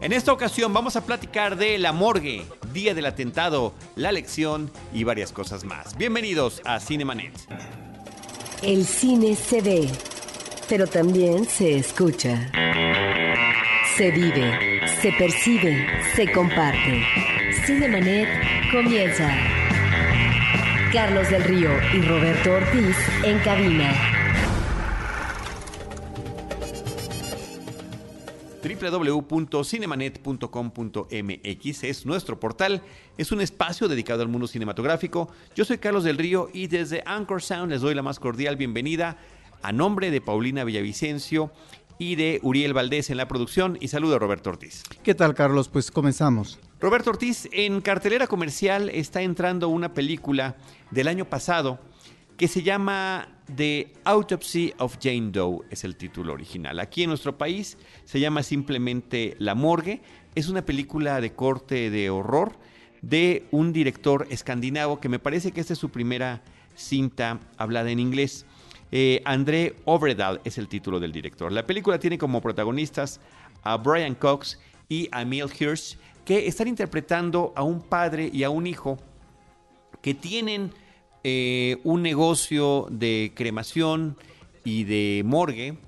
En esta ocasión vamos a platicar de la morgue, día del atentado, la lección y varias cosas más. Bienvenidos a Cinemanet. El cine se ve, pero también se escucha. Se vive, se percibe, se comparte. Cinemanet comienza. Carlos del Río y Roberto Ortiz en cabina. www.cinemanet.com.mx es nuestro portal, es un espacio dedicado al mundo cinematográfico. Yo soy Carlos del Río y desde Anchor Sound les doy la más cordial bienvenida a nombre de Paulina Villavicencio y de Uriel Valdés en la producción y saludo a Roberto Ortiz. ¿Qué tal Carlos? Pues comenzamos. Roberto Ortiz, en cartelera comercial está entrando una película del año pasado que se llama The Autopsy of Jane Doe, es el título original. Aquí en nuestro país se llama simplemente La Morgue. Es una película de corte de horror de un director escandinavo que me parece que esta es su primera cinta hablada en inglés. Eh, André Overdahl es el título del director. La película tiene como protagonistas a Brian Cox y a Emil Hirsch, que están interpretando a un padre y a un hijo que tienen eh, un negocio de cremación y de morgue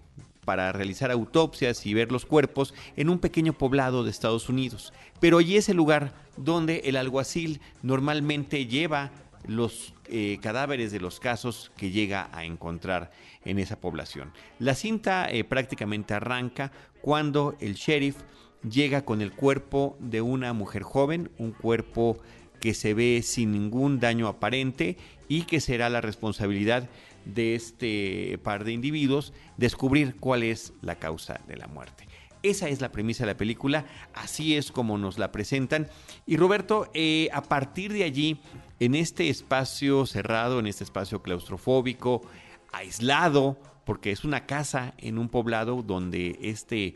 para realizar autopsias y ver los cuerpos en un pequeño poblado de Estados Unidos. Pero allí es el lugar donde el alguacil normalmente lleva los eh, cadáveres de los casos que llega a encontrar en esa población. La cinta eh, prácticamente arranca cuando el sheriff llega con el cuerpo de una mujer joven, un cuerpo que se ve sin ningún daño aparente y que será la responsabilidad de este par de individuos descubrir cuál es la causa de la muerte. Esa es la premisa de la película, así es como nos la presentan. Y Roberto, eh, a partir de allí, en este espacio cerrado, en este espacio claustrofóbico, aislado, porque es una casa en un poblado donde este,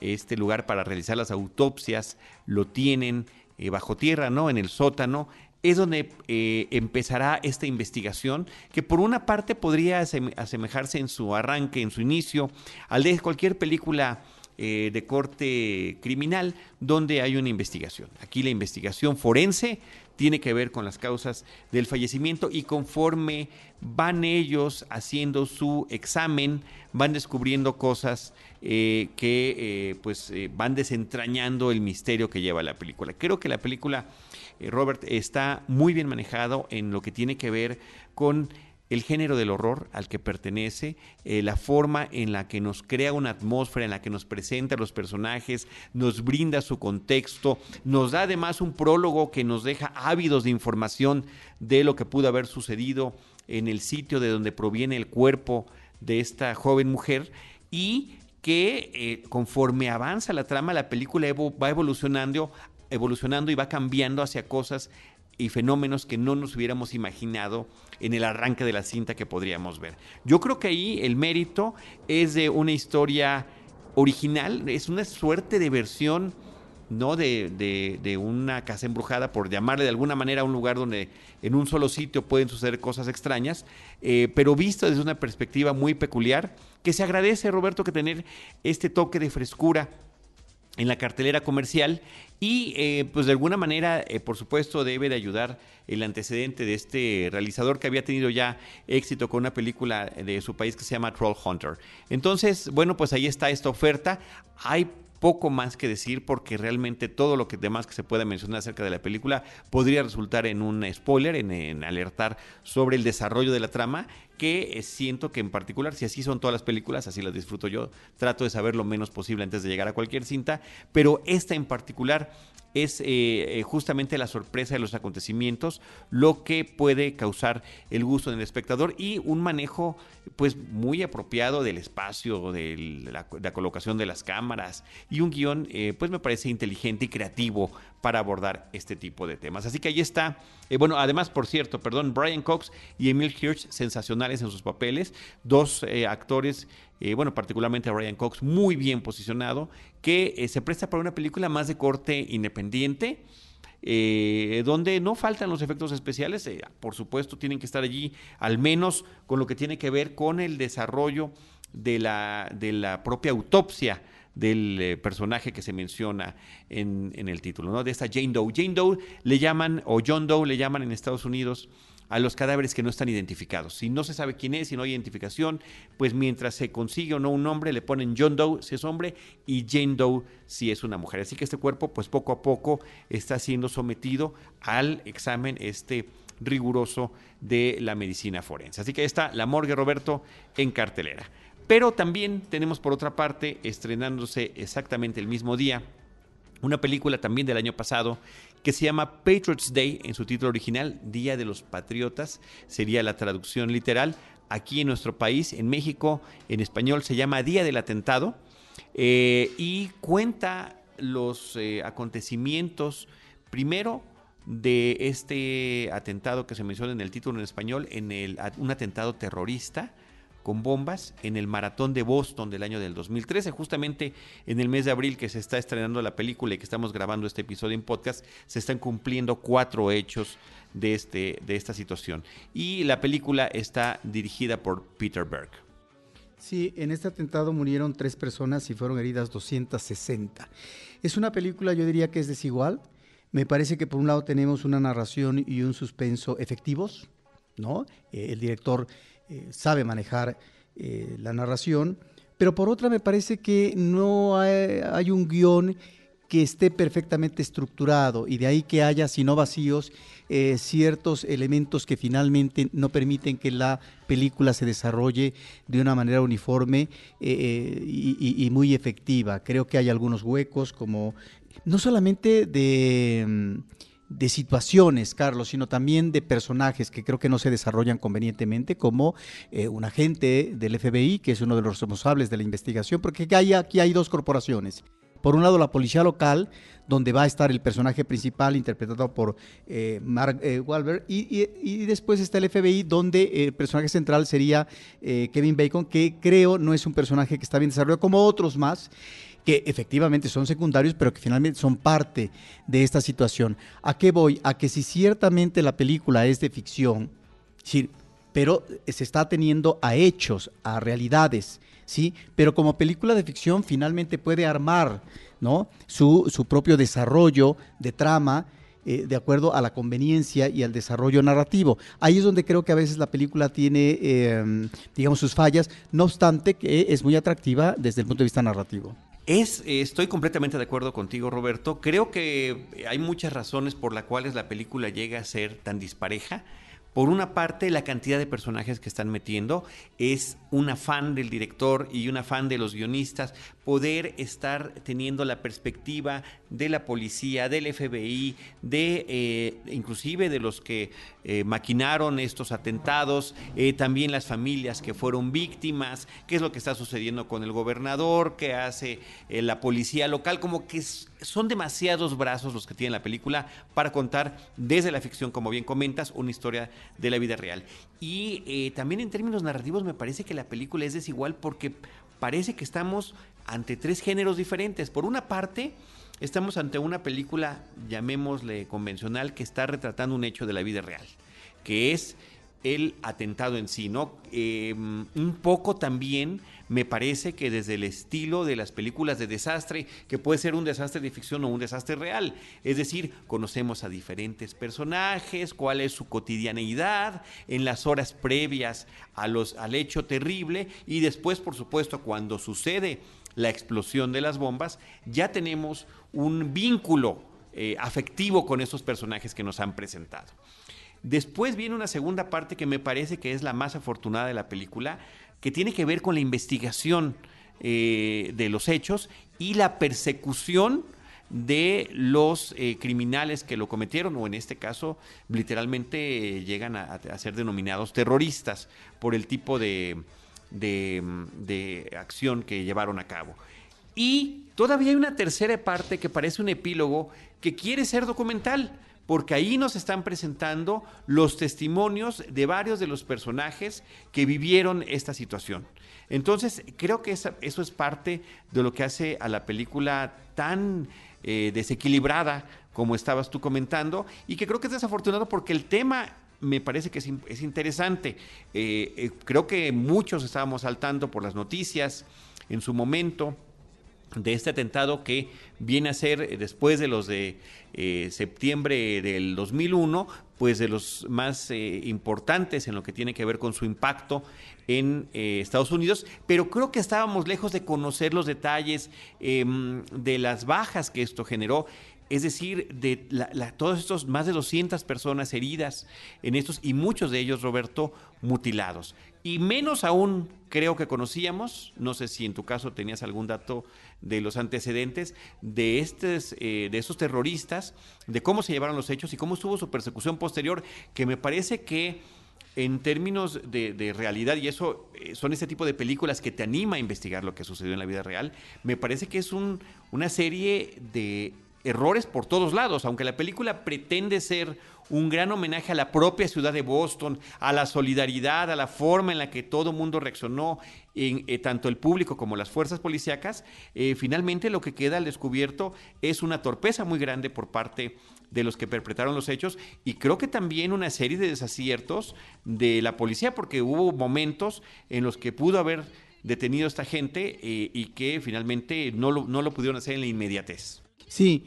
este lugar para realizar las autopsias lo tienen eh, bajo tierra, ¿no? En el sótano es donde eh, empezará esta investigación, que por una parte podría asemejarse en su arranque, en su inicio, al de cualquier película eh, de corte criminal donde hay una investigación. Aquí la investigación forense tiene que ver con las causas del fallecimiento y conforme van ellos haciendo su examen, van descubriendo cosas eh, que pues van desentrañando el misterio que lleva la película. Creo que la película eh, Robert, está muy bien manejado en lo que tiene que ver con el género del horror al que pertenece, eh, la forma en la que nos crea una atmósfera, en la que nos presenta a los personajes, nos brinda su contexto, nos da además un prólogo que nos deja ávidos de información de lo que pudo haber sucedido en el sitio de donde proviene el cuerpo de esta joven mujer y que eh, conforme avanza la trama, la película va evolucionando evolucionando y va cambiando hacia cosas y fenómenos que no nos hubiéramos imaginado en el arranque de la cinta que podríamos ver. Yo creo que ahí el mérito es de una historia original, es una suerte de versión no de, de, una casa embrujada, por llamarle de alguna manera a un lugar donde en un solo sitio pueden suceder cosas extrañas, eh, pero visto desde una perspectiva muy peculiar, que se agradece, Roberto, que tener este toque de frescura en la cartelera comercial y eh, pues de alguna manera, eh, por supuesto, debe de ayudar el antecedente de este realizador que había tenido ya éxito con una película de su país que se llama Troll Hunter. Entonces, bueno, pues ahí está esta oferta. Hay poco más que decir porque realmente todo lo que demás que se pueda mencionar acerca de la película podría resultar en un spoiler, en, alertar sobre el desarrollo de la trama, que eh, siento que en particular, si así son todas las películas, así las disfruto yo, trato de saber lo menos posible antes de llegar a cualquier cinta, pero esta en particular es eh, eh, justamente la sorpresa de los acontecimientos lo que puede causar el gusto del espectador y un manejo pues muy apropiado del espacio, de la, colocación de las cámaras y un guion eh, pues me parece inteligente y creativo para abordar este tipo de temas. Así que ahí está, bueno, además por cierto, perdón, Brian Cox y Emil Hirsch sensacionales en sus papeles, dos actores eh, bueno, particularmente a Brian Cox, muy bien posicionado, que eh, se presta para una película más de corte independiente. Eh, donde no faltan los efectos especiales, por supuesto tienen que estar allí, al menos con lo que tiene que ver con el desarrollo de la, de la propia autopsia del personaje que se menciona en, en, el título, ¿no? De esta Jane Doe. Jane Doe le llaman, o John Doe le llaman en Estados Unidos a los cadáveres que no están identificados. Si no se sabe quién es, si no hay identificación, pues mientras se consigue o no un nombre, le ponen John Doe si es hombre y Jane Doe si es una mujer. Así que este cuerpo, pues poco a poco está siendo sometido al examen este riguroso de la medicina forense. Así que está La Morgue Roberto en cartelera. Pero también tenemos por otra parte, estrenándose exactamente el mismo día, una película también del año pasado que se llama Patriots Day en su título original, Día de los Patriotas, sería la traducción literal. Aquí en nuestro país, en México, en español se llama Día del Atentado eh, y cuenta los eh, acontecimientos, primero, de este atentado que se menciona en el título en español, en el, un atentado terrorista con bombas en el maratón de Boston del año del 2013. Justamente en el mes de abril que se está estrenando la película y que estamos grabando este episodio en podcast, se están cumpliendo cuatro hechos de, este, de esta situación. Y la película está dirigida por Peter Berg. Sí, en este atentado murieron tres personas y fueron heridas 260. Es una película, yo diría que es desigual. Me parece que por un lado tenemos una narración y un suspenso efectivos, ¿no? Eh, el director eh, sabe manejar eh, la narración, pero por otra me parece que no hay, un guion que esté perfectamente estructurado y de ahí que haya, si no vacíos, eh, ciertos elementos que finalmente no permiten que la película se desarrolle de una manera uniforme y, muy efectiva. Creo que hay algunos huecos como no solamente de... De situaciones, Carlos, sino también de personajes que creo que no se desarrollan convenientemente, como eh, un agente del FBI, que es uno de los responsables de la investigación, porque aquí hay dos corporaciones. Por un lado, la policía local, donde va a estar el personaje principal interpretado por eh, Mark eh, Wahlberg, y, después está el FBI, donde el personaje central sería Kevin Bacon, que creo no es un personaje que está bien desarrollado, como otros más que efectivamente son secundarios, pero que finalmente son parte de esta situación. ¿A qué voy? A que si ciertamente la película es de ficción, sí, pero se está teniendo a hechos, a realidades, ¿sí? Pero como película de ficción finalmente puede armar, ¿no? Su, su propio desarrollo de trama, eh, de acuerdo a la conveniencia y al desarrollo narrativo. Ahí es donde creo que a veces la película tiene, eh, digamos, sus fallas, no obstante que es muy atractiva desde el punto de vista narrativo. Es, eh, estoy completamente de acuerdo contigo, Roberto. Creo que hay muchas razones por las cuales la película llega a ser tan dispareja. Por una parte, la cantidad de personajes que están metiendo es un afán del director y un afán de los guionistas poder estar teniendo la perspectiva de la policía, del FBI, de eh, inclusive de los que eh, maquinaron estos atentados, eh, también las familias que fueron víctimas, qué es lo que está sucediendo con el gobernador, qué hace la policía local, como que son demasiados brazos los que tiene la película para contar desde la ficción, como bien comentas, una historia de la vida real. Y también en términos narrativos me parece que la película es desigual porque parece que estamos ante tres géneros diferentes. Por una parte, estamos ante una película, llamémosle convencional, que está retratando un hecho de la vida real, que es el atentado en sí, ¿no? Em, un poco también me parece que desde el estilo de las películas de desastre, que puede ser un desastre de ficción o un desastre real, es decir, conocemos a diferentes personajes, cuál es su cotidianeidad en las horas previas a los, al hecho terrible y después, por supuesto, cuando sucede la explosión de las bombas, ya tenemos un vínculo eh, afectivo con esos personajes que nos han presentado. Después viene una segunda parte que me parece que es la más afortunada de la película, que tiene que ver con la investigación eh, de los hechos y la persecución de los eh, criminales que lo cometieron, o en este caso, literalmente eh, llegan a, ser denominados terroristas por el tipo de, de acción que llevaron a cabo. Y todavía hay una tercera parte que parece un epílogo que quiere ser documental porque ahí nos están presentando los testimonios de varios de los personajes que vivieron esta situación. Entonces, creo que eso es parte de lo que hace a la película tan eh, desequilibrada como estabas tú comentando, y que creo que es desafortunado porque el tema me parece que es, interesante. Eh, eh, creo que muchos estábamos saltando por las noticias en su momento de este atentado que viene a ser eh, después de los de eh, septiembre del 2001, pues de los más eh, importantes en lo que tiene que ver con su impacto en Estados Unidos, pero creo que estábamos lejos de conocer los detalles em, de las bajas que esto generó es decir, de todos estos más de 200 personas heridas en estos y muchos de ellos, Roberto, mutilados. Y menos aún creo que conocíamos, no sé si en tu caso tenías algún dato de los antecedentes de, estos, eh, de esos terroristas, de cómo se llevaron los hechos y cómo estuvo su persecución posterior, que me parece que en términos de, realidad, y eso eh, son ese tipo de películas que te anima a investigar lo que sucedió en la vida real, me parece que es un, una serie de errores por todos lados, aunque la película pretende ser un gran homenaje a la propia ciudad de Boston, a la solidaridad, a la forma en la que todo mundo reaccionó, eh, tanto el público como las fuerzas policíacas, eh, finalmente lo que queda al descubierto es una torpeza muy grande por parte de los que perpetraron los hechos y creo que también una serie de desaciertos de la policía, porque hubo momentos en los que pudo haber detenido a esta gente eh, y que finalmente no lo pudieron hacer en la inmediatez. Sí,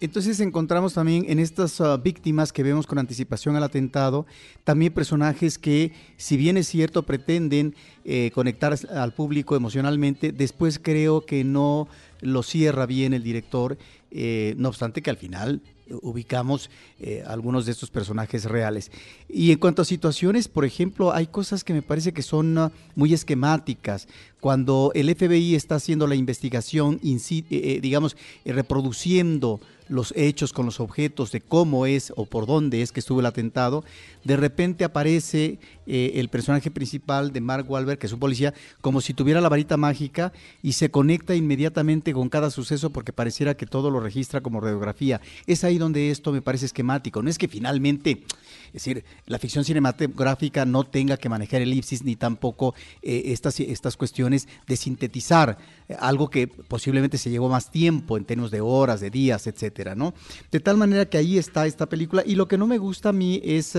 entonces encontramos también en estas ah, víctimas que vemos con anticipación al atentado, también personajes que, si bien es cierto, pretenden eh, conectar al público emocionalmente, después creo que no lo cierra bien el director, eh, no obstante que al final ubicamos eh, algunos de estos personajes reales. Y en cuanto a situaciones, por ejemplo, hay cosas que me parece que son ah, muy esquemáticas. Cuando el FBI está haciendo la investigación, digamos, reproduciendo los hechos, con los objetos de cómo es o por dónde es que estuvo el atentado, de repente aparece eh, el personaje principal de Mark Wahlberg, que es un policía, como si tuviera la varita mágica y se conecta inmediatamente con cada suceso porque pareciera que todo lo registra como radiografía. Es ahí donde esto me parece esquemático. No es que finalmente, es decir, la ficción cinematográfica no tenga que manejar elipsis ni tampoco eh, estas, estas cuestiones de sintetizar eh, algo que posiblemente se llevó más tiempo en términos de horas, de días, etcétera, ¿no? De tal manera que ahí está esta película y lo que no me gusta a mí es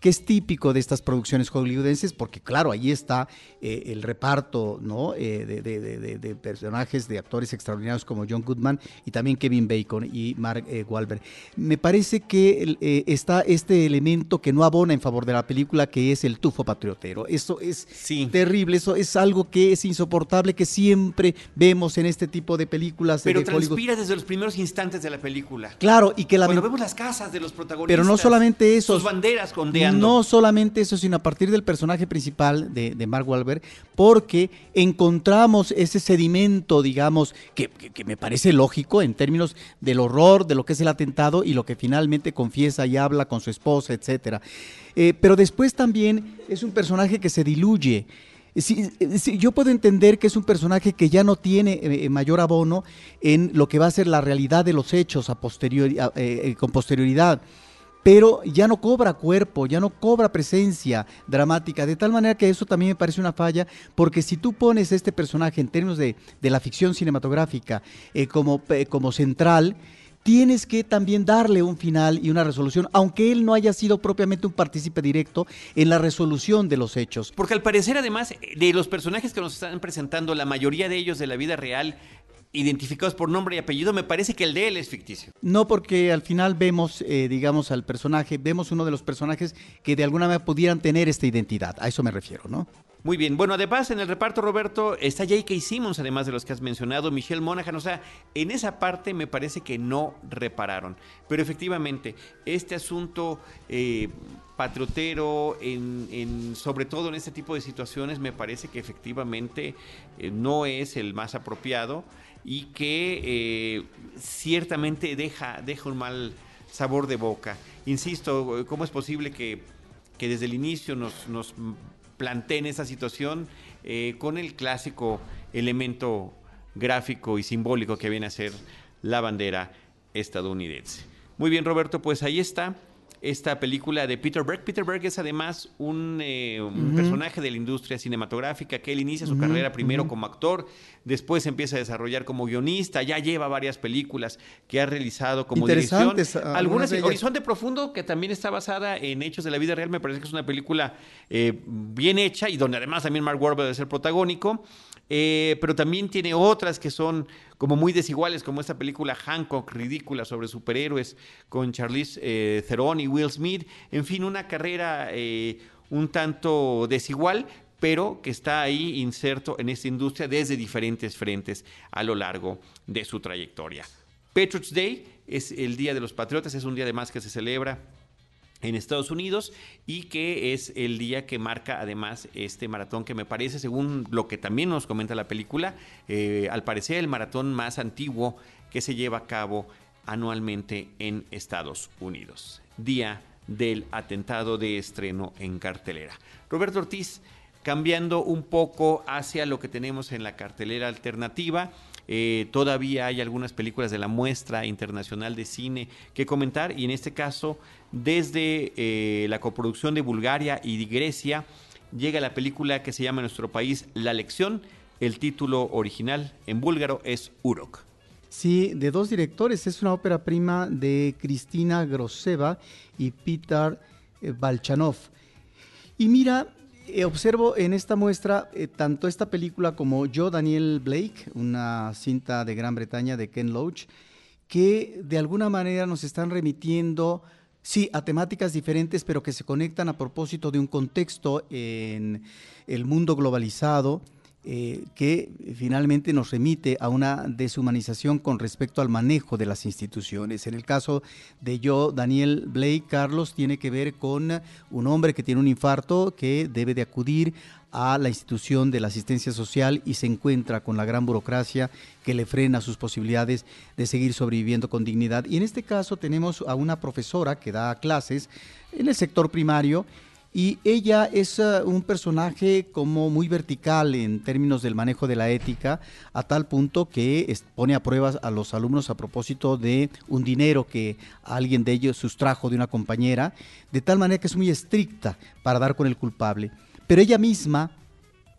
que es típico de estas producciones hollywoodenses, porque claro, ahí está eh, el reparto ¿no? Eh, de, personajes, de actores extraordinarios como John Goodman y también Kevin Bacon y Mark eh, Wahlberg. Me parece que está este elemento que no abona en favor de la película, que es el tufo patriotero. Eso es terrible, eso es algo que es insoportable, que siempre vemos en este tipo de películas. Pero transpira desde los primeros instantes de la película. Claro, y que la... Cuando vemos las casas de los protagonistas. Pero no solamente eso. Sus banderas con no solamente eso, sino a partir del personaje principal de, Mark Wahlberg, porque encontramos ese sedimento, digamos, que, me parece lógico en términos del horror de lo que es el atentado y lo que finalmente confiesa y habla con su esposa, etcétera. Eh, pero después también es un personaje que se diluye. yo puedo entender que es un personaje que ya no tiene eh, mayor abono en lo que va a ser la realidad de los hechos a posteriori, eh, con posterioridad pero ya no cobra cuerpo, ya no cobra presencia dramática, de tal manera que eso también me parece una falla, porque si tú pones este personaje en términos de, la ficción cinematográfica eh, como, eh, como central, tienes que también darle un final y una resolución, aunque él no haya sido propiamente un partícipe directo en la resolución de los hechos. Porque al parecer, además, de los personajes que nos están presentando, la mayoría de ellos de la vida real identificados por nombre y apellido, me parece que el de él es ficticio. No, porque al final vemos, eh, digamos, al personaje, vemos uno de los personajes que de alguna manera pudieran tener esta identidad. A eso me refiero, ¿no? Muy bien. Bueno, además en el reparto, Roberto, está J.K. Simmons, además de los que has mencionado, Michelle Monaghan. O sea, en esa parte me parece que no repararon. Pero efectivamente, este asunto eh, patriotero, en, sobre todo en este tipo de situaciones, me parece que efectivamente eh, no es el más apropiado y que eh, ciertamente deja, deja un mal sabor de boca. Insisto, ¿cómo es posible que, desde el inicio nos, nos planteen esa situación eh, con el clásico elemento gráfico y simbólico que viene a ser la bandera estadounidense? Muy bien, Roberto, pues ahí está esta película de Peter Berg. Peter Berg es además un, eh, personaje de la industria cinematográfica que él inicia su carrera primero como actor, después empieza a desarrollar como guionista, ya lleva varias películas que ha realizado como dirección. Algunas, Horizonte Profundo, que también está basada en hechos de la vida real, me parece que es una película eh, bien hecha y donde además también Mark Wahlberg es el protagónico. Eh, pero también tiene otras que son como muy desiguales, como esta película Hancock, ridícula, sobre superhéroes, con Charlize eh, Theron y Will Smith. En fin, una carrera eh, un tanto desigual, pero que está ahí inserto en esta industria desde diferentes frentes a lo largo de su trayectoria. Patriots Day es el Día de los Patriotas, es un día además que se celebra en Estados Unidos y que es el día que marca además este maratón que me parece, según lo que también nos comenta la película, eh, al parecer el maratón más antiguo que se lleva a cabo anualmente en Estados Unidos. Día del atentado de estreno en cartelera. Roberto Ortiz, cambiando un poco hacia lo que tenemos en la cartelera alternativa, eh, todavía hay algunas películas de la muestra internacional de cine que comentar y en este caso desde eh, la coproducción de Bulgaria y de Grecia llega la película que se llama en nuestro país La Lección. El título original en búlgaro es Urok. Sí, de dos directores. Es una ópera prima de Cristina Groseva y Peter Balchanov. Y mira, eh, observo en esta muestra eh, tanto esta película como Yo, Daniel Blake, una cinta de Gran Bretaña de Ken Loach, que de alguna manera nos están remitiendo, sí, a temáticas diferentes, pero que se conectan a propósito de un contexto en el mundo globalizado, eh, que finalmente nos remite a una deshumanización con respecto al manejo de las instituciones. En el caso de yo, Daniel Blake Carlos, tiene que ver con un hombre que tiene un infarto que debe de acudir a la institución de la asistencia social y se encuentra con la gran burocracia que le frena sus posibilidades de seguir sobreviviendo con dignidad. Y en este caso tenemos a una profesora que da clases en el sector primario y ella es uh, un personaje como muy vertical en términos del manejo de la ética, a tal punto que pone a pruebas a los alumnos a propósito de un dinero que alguien de ellos sustrajo de una compañera, de tal manera que es muy estricta para dar con el culpable. Pero ella misma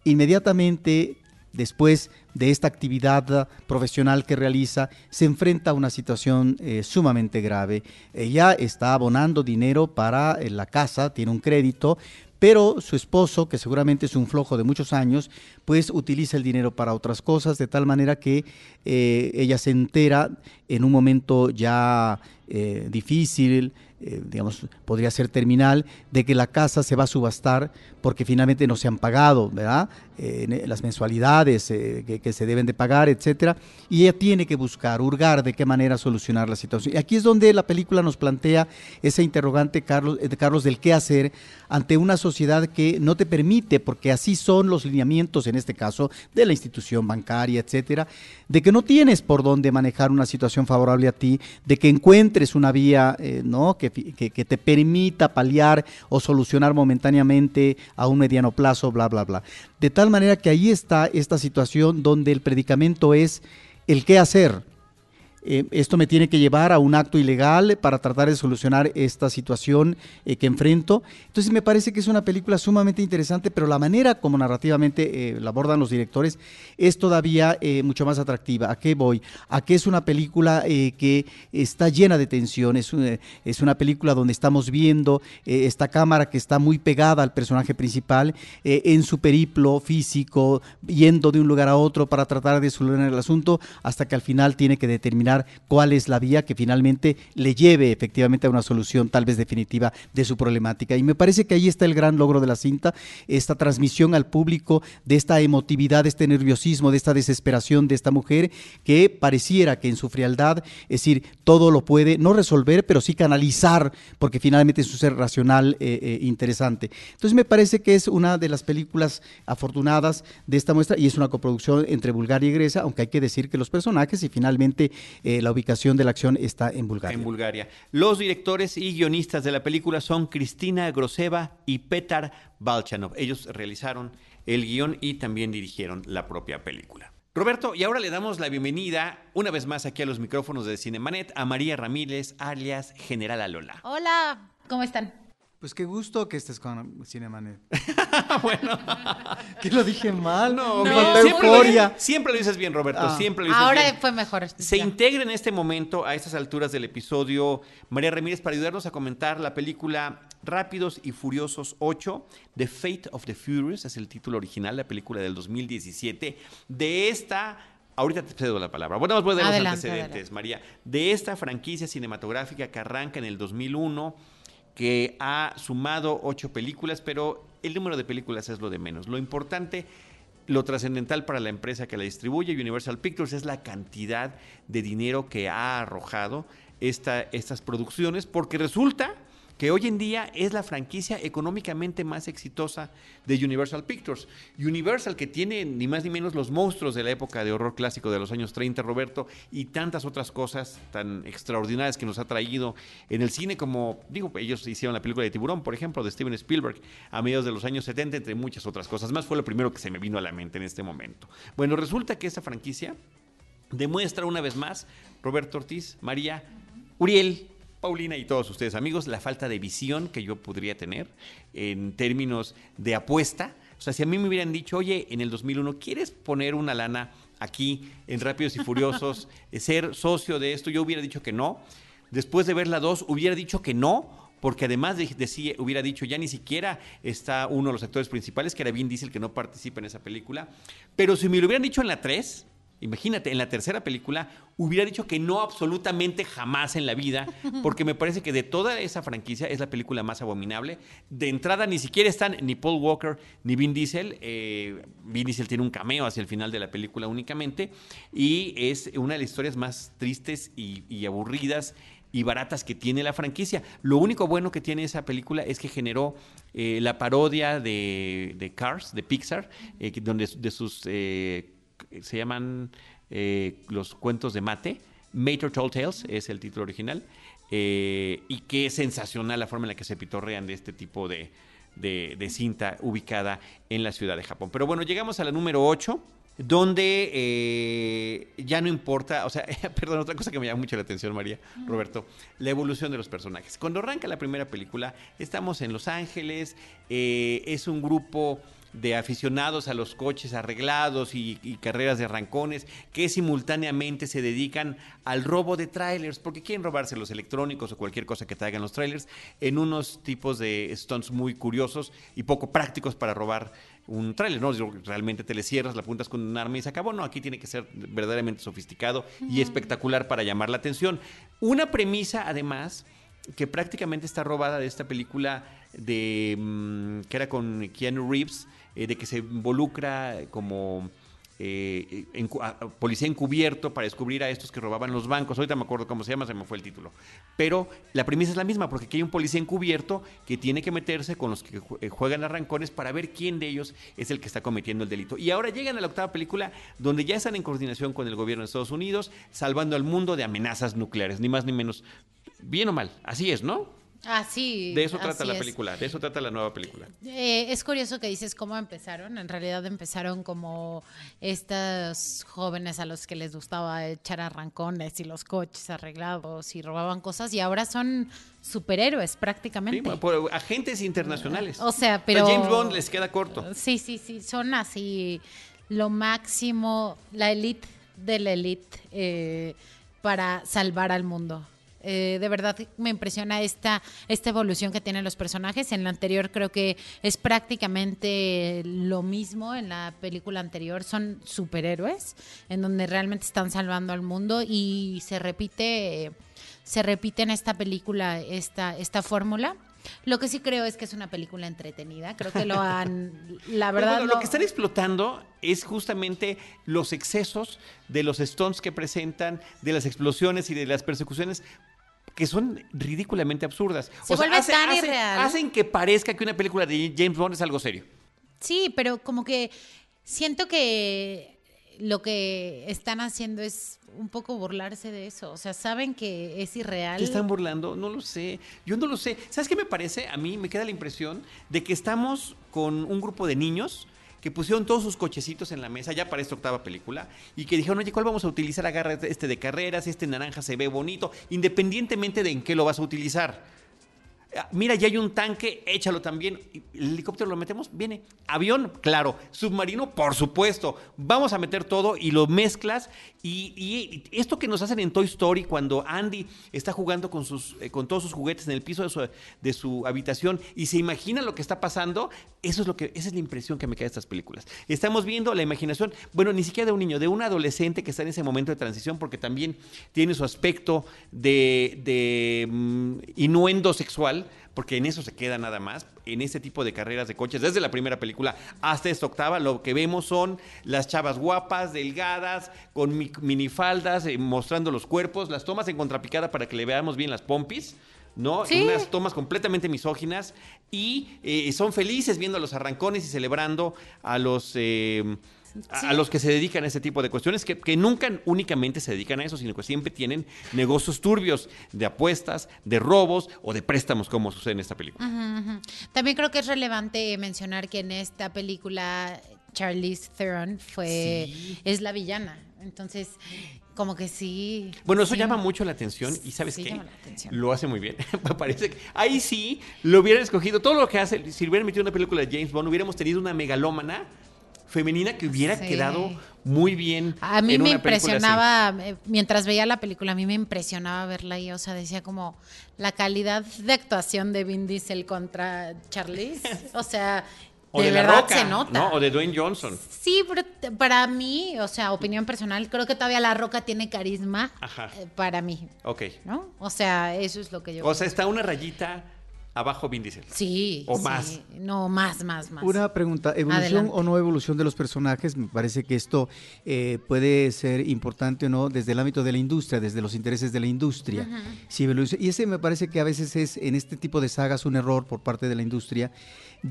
inmediatamente después de esta actividad profesional que realiza, se enfrenta a una situación eh, sumamente grave. Ella está abonando dinero para eh, la casa, tiene un crédito, pero su esposo, que seguramente es un flojo de muchos años, pues utiliza el dinero para otras cosas, de tal manera que eh, ella se entera en un momento ya difícil, eh, digamos, podría ser terminal, de que la casa se va a subastar porque finalmente no se han pagado, ¿verdad? Eh, las mensualidades eh, que, se deben de pagar, etcétera, y ella tiene que buscar, hurgar de qué manera solucionar la situación. Y aquí es donde la película nos plantea ese interrogante, Carlos, Carlos, del qué hacer ante una sociedad que no te permite, porque así son los lineamientos, en este caso, de la institución bancaria, etcétera, de que no tienes por dónde manejar una situación favorable a ti, de que encuentres una vía, ¿no? Que que, te permita paliar o solucionar momentáneamente a un mediano plazo, bla, bla, bla. De tal manera que ahí está esta situación donde el predicamento es el qué hacer. Eh, esto me tiene que llevar a un acto ilegal para tratar de solucionar esta situación eh, que enfrento. Entonces me parece que es una película sumamente interesante, pero la manera como narrativamente eh, la abordan los directores es todavía mucho más atractiva. ¿A qué voy? A que es una película que está llena de tensión, es, es una película donde estamos viendo esta cámara que está muy pegada al personaje principal en su periplo físico, yendo de un lugar a otro para tratar de solucionar el asunto, hasta que al final tiene que determinar cuál es la vía que finalmente le lleve efectivamente a una solución tal vez definitiva de su problemática. Y me parece que ahí está el gran logro de la cinta, esta transmisión al público de esta emotividad, de este nerviosismo, de esta desesperación de esta mujer que pareciera que en su frialdad, es decir, todo lo puede no resolver, pero sí canalizar, porque finalmente es un ser racional eh, eh, interesante. Entonces me parece que es una de las películas afortunadas de esta muestra y es una coproducción entre Bulgaria y Grecia, aunque hay que decir que los personajes y finalmente eh, la ubicación de la acción está en Bulgaria. En Bulgaria. Los directores y guionistas de la película son Cristina Groseva y Petar Balchanov. Ellos realizaron el guion y también dirigieron la propia película. Roberto, y ahora le damos la bienvenida una vez más aquí a los micrófonos de Cinemanet a María Ramírez, alias General Alola. Hola. ¿Cómo están? Pues qué gusto que estés con Cinemanet. bueno. que lo dije mal. No, no. Siempre, lo, siempre lo dices bien, Roberto. Ah. Siempre lo dices Ahora bien. fue mejor. Se Ya. integra en este momento, a estas alturas del episodio, María Ramírez para ayudarnos a comentar la película Rápidos y Furiosos 8, The Fate of the Furious, es el título original, la película del 2017, de esta... Ahorita te cedo la palabra. Bueno, voy a dar los antecedentes, adelante. María. De esta franquicia cinematográfica que arranca en el 2001, que ha sumado ocho películas, pero el número de películas es lo de menos. Lo importante, lo trascendental para la empresa que la distribuye, Universal Pictures, es la cantidad de dinero que ha arrojado esta, estas producciones, porque resulta que hoy en día es la franquicia económicamente más exitosa de Universal Pictures. Universal, que tiene ni más ni menos los monstruos de la época de horror clásico de los años 30, Roberto, y tantas otras cosas tan extraordinarias que nos ha traído en el cine, como, digo, ellos hicieron la película de Tiburón, por ejemplo, de Steven Spielberg, a mediados de los años 70, entre muchas otras cosas más. Fue lo primero que se me vino a la mente en este momento. Bueno, resulta que esta franquicia demuestra una vez más, Roberto Ortiz, María, Uriel, Paulina y todos ustedes amigos, la falta de visión que yo podría tener en términos de apuesta. O sea, si a mí me hubieran dicho, oye, en el 2001, ¿quieres poner una lana aquí en Rápidos y Furiosos, eh, ser socio de esto? Yo hubiera dicho que no. Después de ver la 2, hubiera dicho que no, porque además de, decía, hubiera dicho ya ni siquiera está uno de los actores principales, que era Vin Diesel, que no participa en esa película. Pero si me lo hubieran dicho en la 3, imagínate, en la tercera película, hubiera dicho que no absolutamente jamás en la vida, porque me parece que de toda esa franquicia es la película más abominable. De entrada ni siquiera están ni Paul Walker ni Vin Diesel. Eh, Vin Diesel tiene un cameo hacia el final de la película únicamente, y es una de las historias más tristes y, y aburridas y baratas que tiene la franquicia. Lo único bueno que tiene esa película es que generó eh, la parodia de, de Cars, de Pixar, eh, donde de sus, eh, se llaman eh, los cuentos de mate. Mater Tall Tales es el título original. eh, y es sensacional la forma en la que se pitorrean de este tipo de, de- de cinta ubicada en la ciudad de Japón. Pero bueno, llegamos a la número 8 donde eh, ya no importa, o sea, perdón, otra cosa que me llama mucho la atención, María, Roberto, la evolución de los personajes. Cuando arranca la primera película, estamos en Los Ángeles, eh, es un grupo de aficionados a los coches arreglados y, y carreras de arrancones que simultáneamente se dedican al robo de trailers porque quieren robarse los electrónicos o cualquier cosa que traigan los trailers en unos tipos de stunts muy curiosos y poco prácticos para robar un tráiler, ¿no? Realmente te le cierras, la apuntas con un arma y se acabó. No, aquí tiene que ser verdaderamente sofisticado y espectacular para llamar la atención. Una premisa, además, que prácticamente está robada de esta película de mm, que era con Keanu Reeves, eh, de que se involucra como eh, a- a- policía encubierto para descubrir a estos que robaban los bancos. Ahorita me acuerdo cómo se llama, se me fue el título. Pero la premisa es la misma, porque aquí hay un policía encubierto que tiene que meterse con los que eh, juegan arrancones para ver quién de ellos es el que está cometiendo el delito. Y ahora llegan a la octava película, donde ya están en coordinación con el gobierno de Estados Unidos, salvando al mundo de amenazas nucleares, ni más ni menos. Bien o mal, así es, ¿no? Ah, sí. De eso trata la es. película, de eso trata la nueva película. Eh, es curioso que dices cómo empezaron. En realidad empezaron como estos jóvenes a los que les gustaba echar arrancones y los coches arreglados y robaban cosas y ahora son superhéroes prácticamente. por agentes internacionales. O sea, A pero- James Bond les queda corto. Sí, sí, sí, son así lo máximo, la elite de la elite eh, para salvar al mundo. Eh, de verdad me impresiona esta, esta evolución que tienen los personajes. En la anterior creo que es prácticamente lo mismo. En la película anterior son superhéroes, en donde realmente están salvando al mundo y se repite, se repite en esta película esta, esta fórmula. Lo que sí creo es que es una película entretenida. Creo que lo han, la verdad, bueno, lo que están explotando es justamente los excesos de los stunts que presentan, de las explosiones y de las persecuciones que son ridículamente absurdas. Se vuelve tan hacen- irreal. hacen que parezca que una película de James Bond es algo serio. Sí, pero como que siento que lo que están haciendo es un poco burlarse de eso. O sea, saben que es irreal. ¿Se están burlando? No lo sé. Yo no lo sé. ¿Sabes qué me parece? A mí me queda la impresión de que estamos con un grupo de niños que pusieron todos sus cochecitos en la mesa ya para esta octava película y que dijeron, oye, ¿cuál vamos a utilizar? Agarra este de carreras, este naranja se ve bonito, independientemente de en qué lo vas a utilizar. Ah, Mira, ya hay un tanque, échalo también. El helicóptero lo metemos, viene. Avión, claro. Submarino, por supuesto. Vamos a meter todo y lo mezclas. Y, esto que nos hacen en Toy Story, cuando Andy está jugando con, sus, eh, con todos sus juguetes en el piso de su, de su habitación y se imagina lo que está pasando, eso es lo que, esa es la impresión que me queda de estas películas. Estamos viendo la imaginación, bueno, ni siquiera de un niño, de un adolescente que está en ese momento de transición, porque también tiene su aspecto de, de mm, innuendo sexual, porque en eso se queda nada más, en este tipo de carreras de coches, desde la primera película hasta esta octava, lo que vemos son las chavas guapas, delgadas, con mi- minifaldas, eh, mostrando los cuerpos, las tomas en contrapicada para que le veamos bien las pompis. ¿no? Sí. Unas tomas completamente misóginas y eh, son felices viendo a los arrancones y celebrando a los eh, Sí. a los que se dedican a ese tipo de cuestiones, que, que nunca únicamente se dedican a eso, sino que siempre tienen negocios turbios de apuestas, de robos o de préstamos, como sucede en esta película. También creo que es relevante mencionar que en esta película Charlize Theron fue Sí. es la villana. Entonces, como que sí. Bueno, eso sí. llama mucho la atención y ¿sabes Sí, qué? llama la atención. Lo hace muy bien. Parece que ahí sí lo hubieran escogido. Todo lo que hace, si hubieran metido una película de James Bond, hubiéramos tenido una megalómana femenina que hubiera Sí. quedado muy bien. A mí en me una así. impresionaba, eh, mientras veía la película, a mí me impresionaba verla ahí, o sea, decía como la calidad de actuación de Vin Diesel contra Charlize, o sea, O de, de, La verdad Roca, se nota. ¿no? O de Dwayne Johnson. Sí, pero para mí, o sea, opinión personal, creo que todavía La Roca tiene carisma Ajá. eh, para mí, Ok. ¿no? O sea, eso es lo que yo O sea, está una rayita abajo Vin Diesel. Sí. o sí. más. No, más, más, más. Una pregunta, ¿evolución Adelante. o no evolución de los personajes? Me parece que esto eh, puede ser importante o no desde el ámbito de la industria, desde los intereses de la industria. Si evoluciona- y ese me parece que a veces es en este tipo de sagas un error por parte de la industria,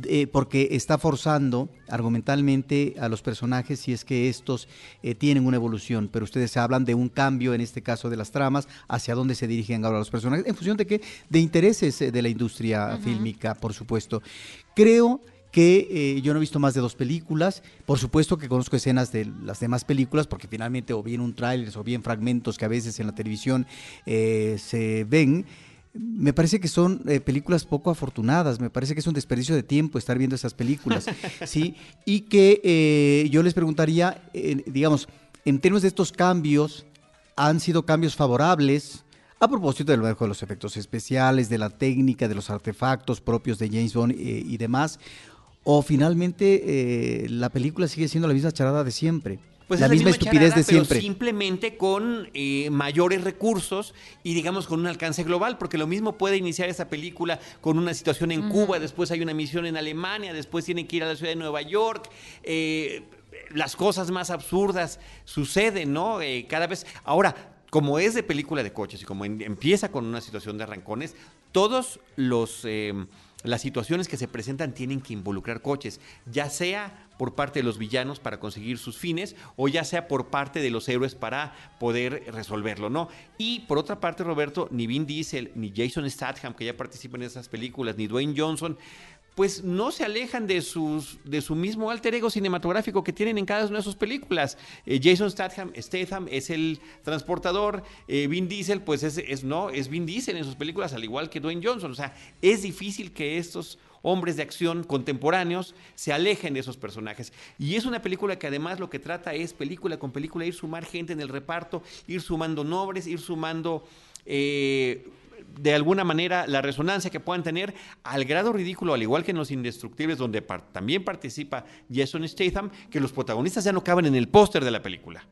eh, porque está forzando argumentalmente a los personajes si es que estos eh, tienen una evolución, pero ustedes hablan de un cambio, en este caso de las tramas, hacia dónde se dirigen ahora los personajes, en función de qué, de intereses eh, de la industria fílmica, por supuesto. Creo que eh, yo no he visto más de dos películas. Por supuesto que conozco escenas de las demás películas, porque finalmente o bien un tráiler o bien fragmentos que a veces en la televisión eh, se ven. Me parece que son eh, películas poco afortunadas, me parece que es un desperdicio de tiempo estar viendo esas películas, ¿sí? Y que eh, yo les preguntaría, eh, digamos, en términos de estos cambios, ¿han sido cambios favorables? A propósito del manejo de los efectos especiales, de la técnica, de los artefactos propios de James Bond eh, y demás, o finalmente eh, la película sigue siendo la misma charada de siempre, Pues la es misma estupidez charada, de pero siempre. simplemente con eh, mayores recursos y digamos con un alcance global, porque lo mismo puede iniciar esa película con una situación en Cuba, después hay una misión en Alemania, después tienen que ir a la ciudad de Nueva York. eh, las cosas más absurdas suceden, ¿no? Eh, cada vez. Ahora, como es de película de coches y como en- empieza con una situación de arrancones, todos los eh, las situaciones que se presentan tienen que involucrar coches, ya sea por parte de los villanos para conseguir sus fines o ya sea por parte de los héroes para poder resolverlo, ¿no? Y por otra parte, Roberto, ni Vin Diesel, ni Jason Statham, que ya participan en esas películas, ni Dwayne Johnson, pues no se alejan de, sus, de su mismo alter ego cinematográfico que tienen en cada una de sus películas. Eh, Jason Statham, es el transportador, eh, Vin Diesel, pues es, es, no, es Vin Diesel en sus películas, al igual que Dwayne Johnson. O sea, es difícil que estos hombres de acción contemporáneos se alejen de esos personajes. Y es una película que además lo que trata es película con película, ir sumar gente en el reparto, ir sumando nombres, ir sumando... eh, de alguna manera la resonancia que puedan tener al grado ridículo, al igual que en Los Indestructibles, donde par- también participa Jason Statham, que los protagonistas ya no caben en el póster de la película.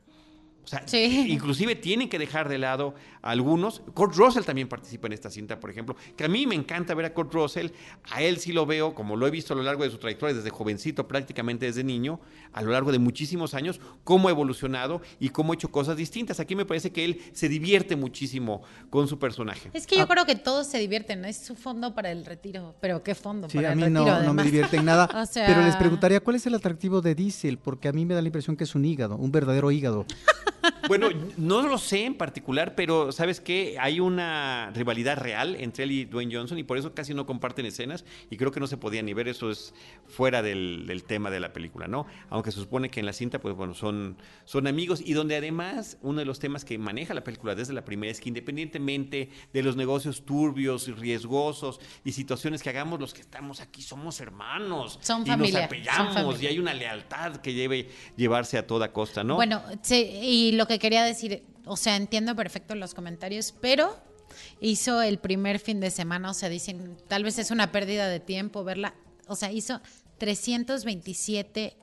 O sea, Sí. inclusive tienen que dejar de lado a algunos. Kurt Russell también participa en esta cinta, por ejemplo, que a mí me encanta ver a Kurt Russell. A él sí lo veo, como lo he visto a lo largo de su trayectoria, desde jovencito, prácticamente desde niño, a lo largo de muchísimos años, cómo ha evolucionado y cómo ha hecho cosas distintas. Aquí me parece que él se divierte muchísimo con su personaje. Es que yo Ah. creo que todos se divierten, ¿no? es su fondo para el retiro. Pero qué fondo Sí, para a el mí retiro. no, no me además. divierte en nada. O sea- Pero les preguntaría, ¿cuál es el atractivo de Diesel? Porque a mí me da la impresión que es un hígado, un verdadero hígado. Bueno, no lo sé en particular, pero ¿sabes qué? Hay una rivalidad real entre él y Dwayne Johnson y por eso casi no comparten escenas y creo que no se podía ni ver, eso es fuera del, del tema de la película, ¿no? Aunque se supone que en la cinta, pues bueno, son, son amigos y donde además uno de los temas que maneja la película desde la primera es que independientemente de los negocios turbios y riesgosos y situaciones que hagamos, los que estamos aquí somos hermanos Son y familia, nos son familia. y hay una lealtad que debe llevarse a toda costa, ¿no? Bueno, sí, y lo que quería decir, o sea, entiendo perfecto los comentarios, pero hizo el primer fin de semana, o sea, dicen, tal vez es una pérdida de tiempo verla, o sea, hizo 327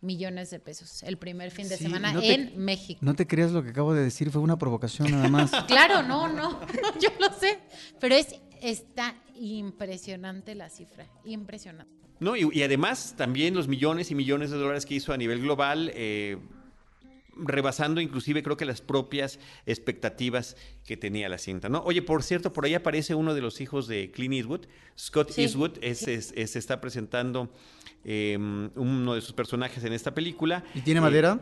millones de pesos el primer fin de Sí, semana no te- en México. No te creas lo que acabo de decir, fue una provocación nada más. Claro, no, no, yo lo sé, pero es está impresionante la cifra, impresionante. No, y, y además también los millones y millones de dólares que hizo a nivel global, eh, rebasando inclusive creo que las propias expectativas que tenía la cinta, ¿no? Oye, por cierto, por ahí aparece uno de los hijos de Clint Eastwood, Scott Sí, Eastwood, es, es- es- se está presentando eh, uno de sus personajes en esta película. ¿Y tiene Eh, madera?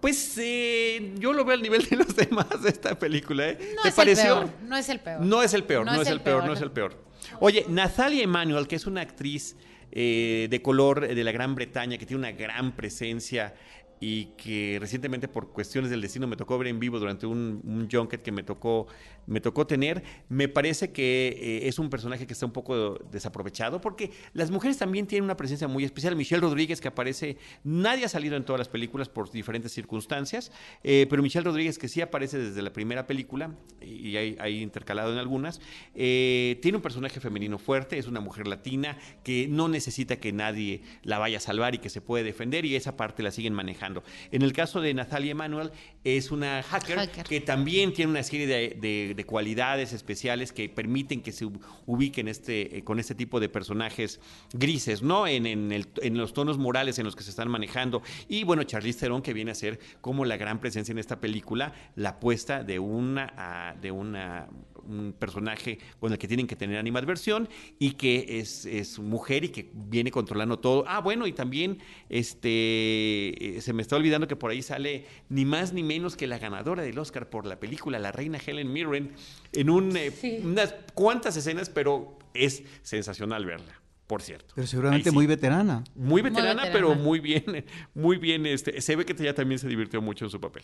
pues eh, yo lo veo al nivel de los demás de esta película, ¿eh? No ¿Te es pareció? el peor, no es el peor. No es el peor, no, es, el peor, no es el peor. Oye, Natalia Emanuel, que es una actriz eh, de color eh, de la Gran Bretaña, que tiene una gran presencia y que recientemente por cuestiones del destino me tocó ver en vivo durante un, un junket que me tocó, me tocó tener, me parece que eh, es un personaje que está un poco desaprovechado porque las mujeres también tienen una presencia muy especial. Michelle Rodríguez que aparece, nadie ha salido en todas las películas por diferentes circunstancias, eh, pero Michelle Rodríguez que sí aparece desde la primera película y hay, hay intercalado en algunas, eh, tiene un personaje femenino fuerte, es una mujer latina que no necesita que nadie la vaya a salvar y que se puede defender y esa parte la siguen manejando. En el caso de Natalia Emanuel es una hacker, Hacker. que también tiene una serie de, de- de cualidades especiales que permiten que se ubiquen este, eh, con este tipo de personajes grises, ¿no? En, en el- en los tonos morales en los que se están manejando. Y bueno, Charlize Theron, que viene a ser como la gran presencia en esta película, la apuesta de una, de una un personaje con el que tienen que tener animadversión y que es, es mujer y que viene controlando todo. Ah, bueno, y también este eh, se me está olvidando que por ahí sale ni más ni menos que la ganadora del Oscar por la película, la reina Helen Mirren, en un, eh, Sí. unas cuantas escenas, pero es sensacional verla, por cierto. Pero seguramente sí. muy veterana. Muy veterana, veterana. pero muy bien, muy bien. Este, se ve que ella también se divirtió mucho en su papel.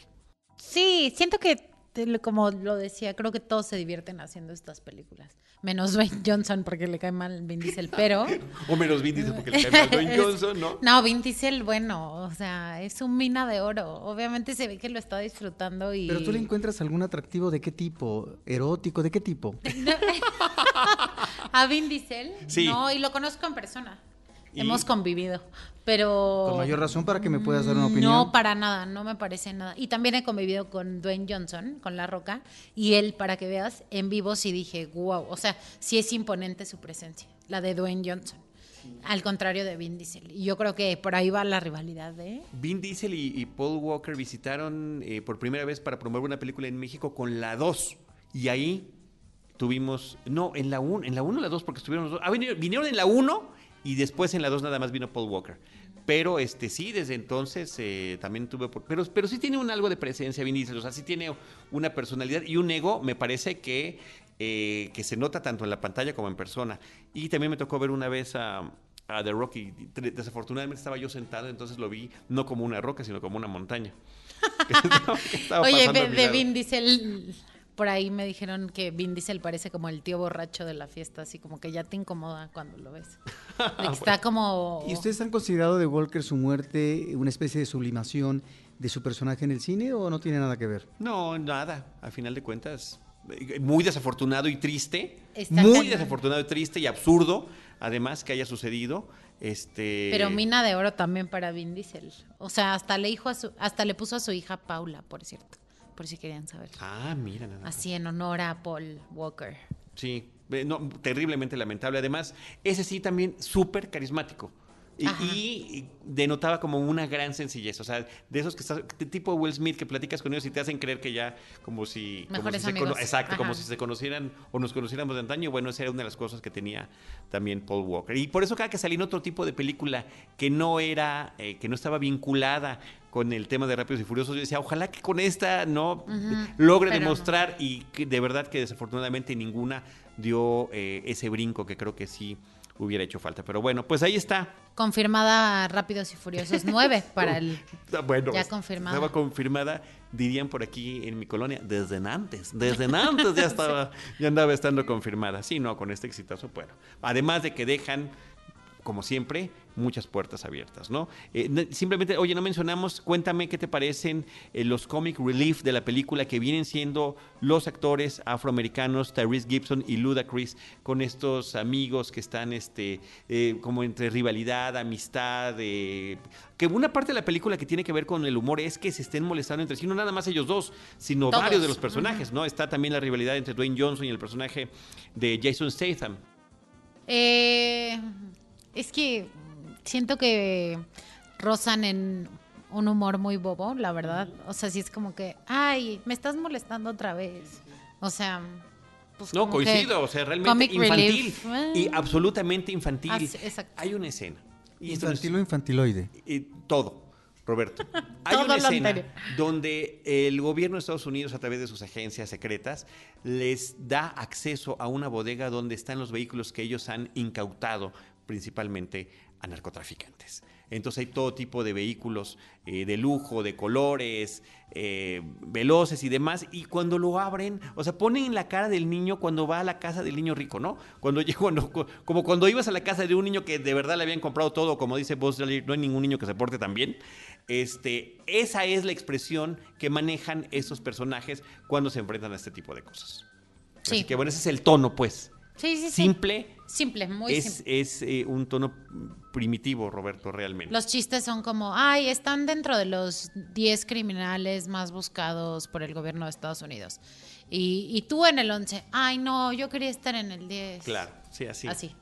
Sí, siento que, como lo decía, creo que todos se divierten haciendo estas películas. Menos Dwayne Johnson porque le cae mal Vin Diesel, pero... O menos Vin Diesel porque le cae mal Dwayne Johnson, ¿no? No, Vin Diesel, bueno, o sea, es un mina de oro. Obviamente se ve que lo está disfrutando y... Pero tú le encuentras algún atractivo de qué tipo? ¿Erótico? ¿De qué tipo? ¿A Vin Diesel? Sí. No, y lo conozco en persona. ¿Y? Hemos convivido, pero... Con mayor razón para que me puedas dar una opinión. No, para nada, no me parece nada. Y también he convivido con Dwayne Johnson, con La Roca, y él, para que veas, en vivo sí dije, wow, o sea, sí es imponente su presencia, la de Dwayne Johnson. Al contrario de Vin Diesel. Y yo creo que por ahí va la rivalidad, ¿eh? Vin Diesel y, y Paul Walker visitaron eh, por primera vez para promover una película en México con la 2. Y ahí tuvimos. No, en la 1, en la 1 o la 2, porque estuvieron los dos. Ah, vinieron, vinieron en la 1 y después en la 2 nada más vino Paul Walker. Pero este sí, desde entonces eh, también tuve. por- pero, pero sí tiene un algo de presencia, Vin Diesel. O sea, sí tiene una personalidad y un ego, me parece que, eh, que se nota tanto en la pantalla como en persona. Y también me tocó ver una vez a. A The Rock y tre- desafortunadamente estaba yo sentado, entonces lo vi no como una roca, sino como una montaña. Oye, de. Vin Diesel, por ahí me dijeron que Vin Diesel parece como el tío borracho de la fiesta, así como que ya te incomoda cuando lo ves. Está como... ¿Y ustedes han considerado de Walker su muerte una especie de sublimación de su personaje en el cine o no tiene nada que ver? No, nada. A final de cuentas, muy desafortunado y triste. Está muy cañón. desafortunado y triste y absurdo, además, que haya sucedido. Este, Pero mina de oro también para Vin Diesel. O sea, hasta le, dijo a su, hasta le puso a su hija Paula, por cierto. Por si querían saber. Ah, mira, nada más. Así en honor a Paul Walker. Sí, no, terriblemente lamentable. Además, ese sí también súper carismático. Y, denotaba como una gran sencillez. O sea, de esos que estás, de tipo Will Smith, que platicas con ellos y te hacen creer que ya como si. como si amigos. exacto, como si se conocieran o nos conociéramos de antaño. Bueno, esa era una de las cosas que tenía también Paul Walker. Y por eso cada que salía en otro tipo de película que no era, eh, que no estaba vinculada con el tema de Rápidos y Furiosos, yo decía, ojalá que con esta no logre no. demostrar y que de verdad que desafortunadamente ninguna dio eh, ese brinco que creo que sí hubiera hecho falta. Pero bueno, pues ahí está. Confirmada Rápidos y Furiosos 9 para el... Ah, Bueno, Ya confirmada. Estaba confirmada, dirían por aquí en mi colonia, desde antes. Desde antes ya estaba, ya andaba estando confirmada. Sí, no, con este exitazo, bueno. Además de que dejan, como siempre, muchas puertas abiertas, ¿no? Eh, simplemente, oye, no mencionamos, cuéntame qué te parecen eh, los comic relief de la película que vienen siendo los actores afroamericanos Tyrese Gibson y Ludacris con estos amigos que están, este, eh, como entre rivalidad, amistad, que una parte de la película que tiene que ver con el humor es que se estén molestando entre sí, no nada más ellos dos, sino Todos. varios de los personajes, ¿no? Está también la rivalidad entre Dwayne Johnson y el personaje de Jason Statham. Eh, es que siento que rozan en un humor muy bobo, la verdad. O sea, sí es como que, ay, me estás molestando otra vez. O sea, pues No, coincido, o sea, realmente infantil relief. Eh. y absolutamente infantil. Ah, sí, exacto. Hay una escena. Y Infantil o infantiloide. y todo, Roberto. Hay Todo una escena anterior. donde el gobierno de Estados Unidos, a través de sus agencias secretas, les da acceso a una bodega donde están los vehículos que ellos han incautado, principalmente a narcotraficantes. Entonces hay todo tipo de vehículos eh, de lujo, de colores, eh, veloces y demás. Y cuando lo abren, o sea, ponen en la cara del niño cuando va a la casa del niño rico, ¿no? Cuando como cuando ibas a la casa de un niño que de verdad le habían comprado todo, como dice Buzz no hay ningún niño que se porte tan bien. Este, esa es la expresión que manejan esos personajes cuando se enfrentan a este tipo de cosas. Así Sí. que bueno, ese es el tono, pues. Sí, sí, sí. Simple. Simple, muy es simple. es, eh, un tono primitivo, Roberto, realmente. Los chistes son como, ay, están dentro de los 10 criminales más buscados por el gobierno de Estados Unidos. Y, y tú en el 11, ay, no, yo quería estar en el 10. Claro, sí, así. Así.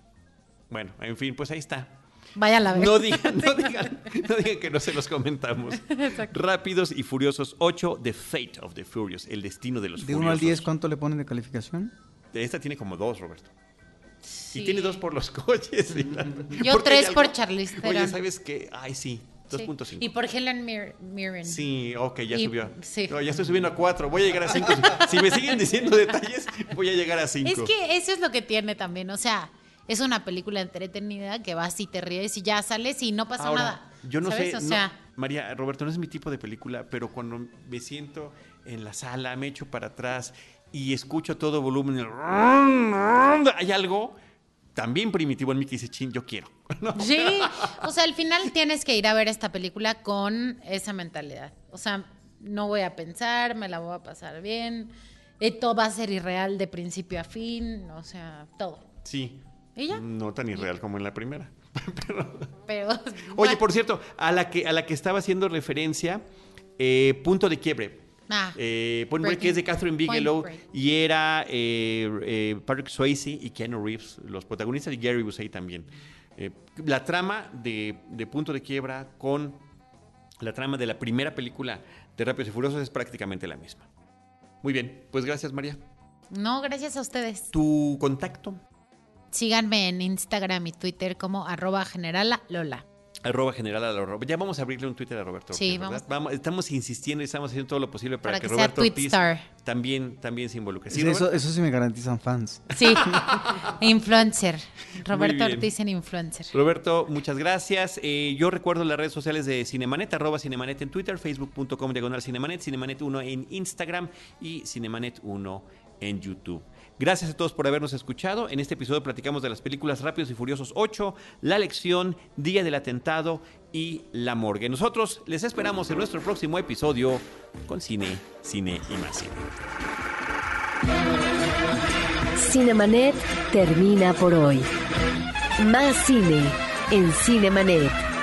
Bueno, en fin, pues ahí está. Vaya a la vez. No digan, no digan, no digan que no se los comentamos. Rápidos y Furiosos 8, The Fate of the Furious, el destino de los De furiosos. 1 al 10, ¿cuánto le ponen de calificación? Esta tiene como dos, Roberto. Sí. Y tiene dos por los coches. y la- Yo tres por Charlize Oye. ¿sabes qué? Ay, sí, Sí. 2.5. Y por Helen Mir- Mirren. Sí, ok, ya Y- subió. sí. No, ya estoy subiendo a 4. Voy a llegar a 5. si me siguen diciendo detalles, voy a llegar a 5. Es que eso es lo que tiene también. O sea, es una película entretenida que vas y te ríes y ya sales y no pasa Ahora, nada. yo no ¿sabes? sé, O no- sea, María, Roberto, no es mi tipo de película, pero cuando me siento en la sala, me echo para atrás y escucho todo volumen, hay algo también primitivo en mí que dice, chin, yo quiero. ¿no? Sí, o sea, al final tienes que ir a ver esta película con esa mentalidad. O sea, no voy a pensar, me la voy a pasar bien, todo va a ser irreal de principio a fin, o sea, todo. Sí. ¿Y ya? No tan irreal como en la primera. Pero Oye, por cierto, a la que, a la que estaba haciendo referencia, Punto de Quiebre. Ah, Eh, Point Break es de Catherine Bigelow y era eh, eh, Patrick Swayze y Keanu Reeves, los protagonistas, y Gary Busey también. Eh, la trama de, de Punto de Quiebra con la trama de la primera película de Rápidos y Furiosos es prácticamente la misma. Muy bien, pues gracias María. no, gracias a ustedes. ¿Tu contacto? Síganme en Instagram y Twitter como arroba generala Lola. Arroba general a la Ya vamos a abrirle un Twitter a Roberto. Sí, Ortiz. Estamos insistiendo y estamos haciendo todo lo posible para, Para que, Roberto Ortiz también, también se involucre. ¿Sí, eso, eso sí me garantizan fans. Sí, influencer. Roberto. Ortiz en influencer. Roberto, muchas gracias. Eh, yo recuerdo las redes sociales de Cinemanet, arroba Cinemanet en Twitter, facebook.com diagonal Cinemanet, Cinemanet 1 en Instagram y Cinemanet 1 en YouTube. Gracias a todos por habernos escuchado. En este episodio platicamos de las películas Rápidos y Furiosos 8, La Lección, Día del Atentado y La Morgue. Nosotros les esperamos en nuestro próximo episodio con Cine, Cine y más Cine. Cinemanet termina por hoy. Más cine en Cinemanet.